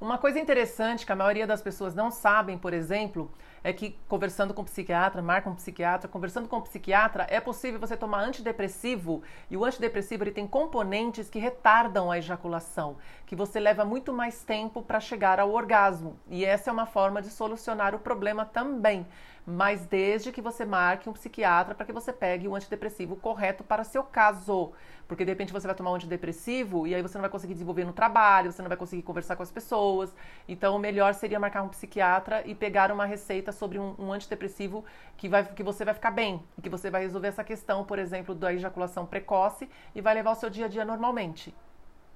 Uma coisa interessante que a maioria das pessoas não sabem, por exemplo, é que conversando com o psiquiatra, marca um psiquiatra, conversando com o psiquiatra, é possível você tomar antidepressivo e o antidepressivo ele tem componentes que retardam a ejaculação, que você leva muito mais tempo para chegar ao orgasmo. E essa é uma forma de solucionar o problema também mas desde que você marque um psiquiatra para que você pegue o antidepressivo correto para seu caso. Porque de repente você vai tomar um antidepressivo e aí você não vai conseguir desenvolver no trabalho, você não vai conseguir conversar com as pessoas. Então o melhor seria marcar um psiquiatra e pegar uma receita sobre um, um antidepressivo que, vai, que você vai ficar bem, que você vai resolver essa questão, por exemplo, da ejaculação precoce e vai levar o seu dia a dia normalmente.